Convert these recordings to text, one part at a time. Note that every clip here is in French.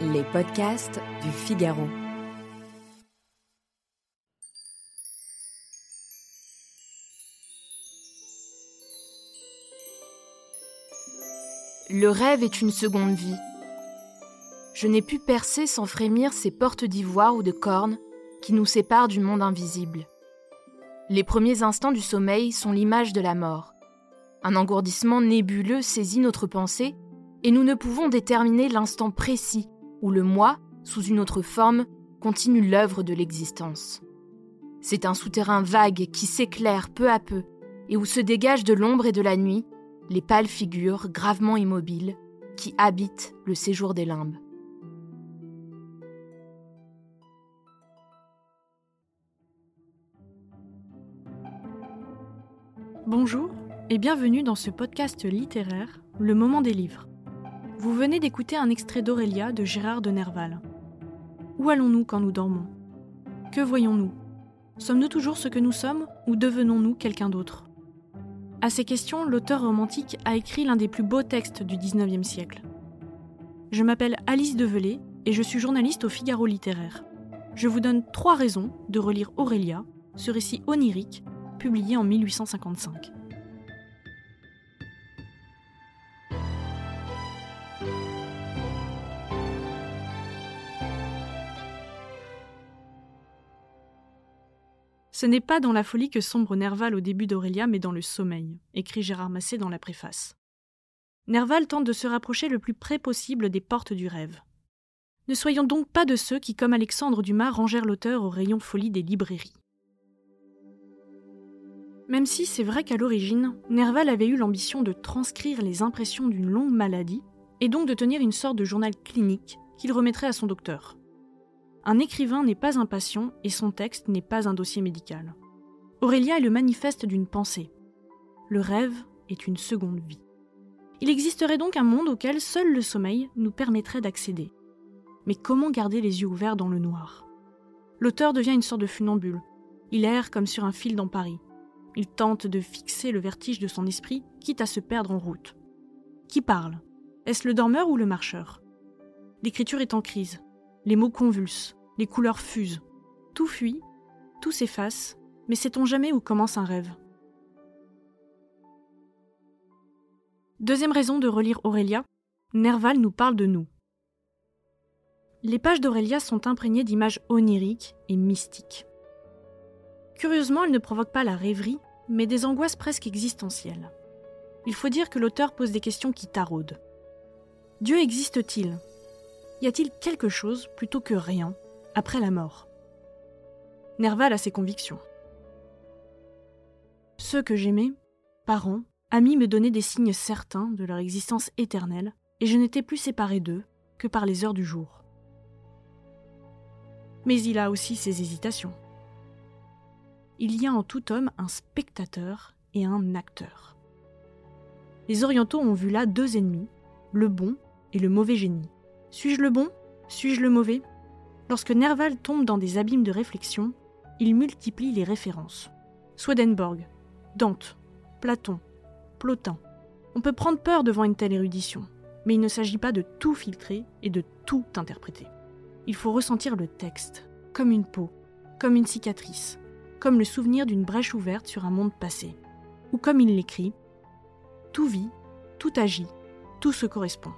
Les podcasts du Figaro. Le rêve est une seconde vie. Je n'ai pu percer sans frémir ces portes d'ivoire ou de cornes qui nous séparent du monde invisible. Les premiers instants du sommeil sont l'image de la mort. Un engourdissement nébuleux saisit notre pensée et nous ne pouvons déterminer l'instant précis où le moi, sous une autre forme, continue l'œuvre de l'existence. C'est un souterrain vague qui s'éclaire peu à peu et où se dégagent de l'ombre et de la nuit les pâles figures gravement immobiles qui habitent le séjour des limbes. Bonjour et bienvenue dans ce podcast littéraire, Le moment des livres. Vous venez d'écouter un extrait d'Aurélia de Gérard de Nerval. Où allons-nous quand nous dormons? Que voyons-nous? Sommes-nous toujours ce que nous sommes ou devenons-nous quelqu'un d'autre? À ces questions, l'auteur romantique a écrit l'un des plus beaux textes du XIXe siècle. Je m'appelle Alice Develay et je suis journaliste au Figaro littéraire. Je vous donne trois raisons de relire Aurélia, ce récit onirique publié en 1855. Ce n'est pas dans la folie que sombre Nerval au début d'Aurélia, mais dans le sommeil, écrit Gérard Massé dans la préface. Nerval tente de se rapprocher le plus près possible des portes du rêve. Ne soyons donc pas de ceux qui, comme Alexandre Dumas, rangèrent l'auteur au rayon folie des librairies. Même si c'est vrai qu'à l'origine, Nerval avait eu l'ambition de transcrire les impressions d'une longue maladie, et donc de tenir une sorte de journal clinique qu'il remettrait à son docteur. Un écrivain n'est pas un patient et son texte n'est pas un dossier médical. Aurélia est le manifeste d'une pensée. Le rêve est une seconde vie. Il existerait donc un monde auquel seul le sommeil nous permettrait d'accéder. Mais comment garder les yeux ouverts dans le noir? L'auteur devient une sorte de funambule. Il erre comme sur un fil dans Paris. Il tente de fixer le vertige de son esprit, quitte à se perdre en route. Qui parle? Est-ce le dormeur ou le marcheur? L'écriture est en crise. Les mots convulsent, les couleurs fusent. Tout fuit, tout s'efface, mais sait-on jamais où commence un rêve Deuxième raison de relire Aurélia, Nerval nous parle de nous. Les pages d'Aurélia sont imprégnées d'images oniriques et mystiques. Curieusement, elles ne provoquent pas la rêverie, mais des angoisses presque existentielles. Il faut dire que l'auteur pose des questions qui taraudent. Dieu existe-t-il? Y a-t-il quelque chose, plutôt que rien, après la mort Nerval a ses convictions. Ceux que j'aimais, parents, amis me donnaient des signes certains de leur existence éternelle, et je n'étais plus séparé d'eux que par les heures du jour. Mais il a aussi ses hésitations. Il y a en tout homme un spectateur et un acteur. Les orientaux ont vu là deux ennemis, le bon et le mauvais génie. Suis-je le bon? Suis-je le mauvais? Lorsque Nerval tombe dans des abîmes de réflexion, il multiplie les références. Swedenborg, Dante, Platon, Plotin. On peut prendre peur devant une telle érudition, mais il ne s'agit pas de tout filtrer et de tout interpréter. Il faut ressentir le texte, comme une peau, comme une cicatrice, comme le souvenir d'une brèche ouverte sur un monde passé, ou comme il l'écrit, tout vit, tout agit, tout se correspond.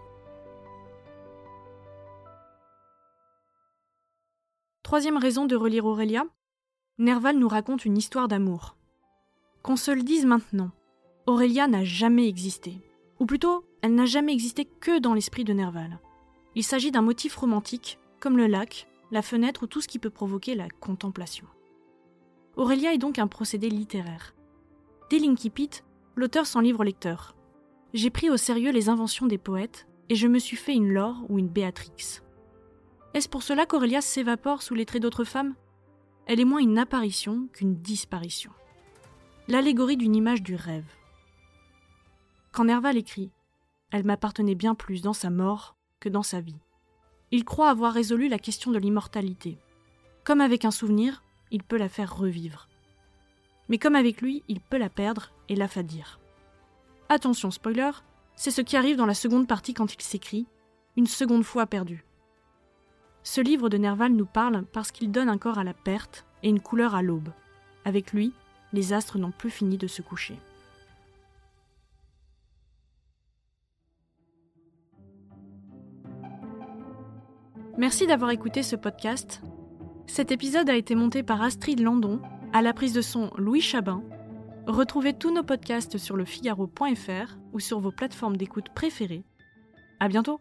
Troisième raison de relire Aurélia, Nerval nous raconte une histoire d'amour. Qu'on se le dise maintenant, Aurélia n'a jamais existé. Ou plutôt, elle n'a jamais existé que dans l'esprit de Nerval. Il s'agit d'un motif romantique, comme le lac, la fenêtre ou tout ce qui peut provoquer la contemplation. Aurélia est donc un procédé littéraire. Dès l'Inkipit, l'auteur s'en livre au lecteur. j'ai pris au sérieux les inventions des poètes et je me suis fait une Laure ou une Béatrix. Est-ce pour cela qu'Aurélia s'évapore sous les traits d'autres femmes? Elle est moins une apparition qu'une disparition. L'allégorie d'une image du rêve. Quand Nerval écrit Elle m'appartenait bien plus dans sa mort que dans sa vie. Il croit avoir résolu la question de l'immortalité. Comme avec un souvenir, il peut la faire revivre. Mais comme avec lui, il peut la perdre et l'affadir. Attention, spoiler, c'est ce qui arrive dans la seconde partie quand il s'écrit Une seconde fois perdu. Ce livre de Nerval nous parle parce qu'il donne un corps à la perte et une couleur à l'aube. Avec lui, les astres n'ont plus fini de se coucher. Merci d'avoir écouté ce podcast. Cet épisode a été monté par Astrid Landon, à la prise de son Louis Chabin. Retrouvez tous nos podcasts sur lefigaro.fr ou sur vos plateformes d'écoute préférées. À bientôt!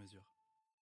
mesure.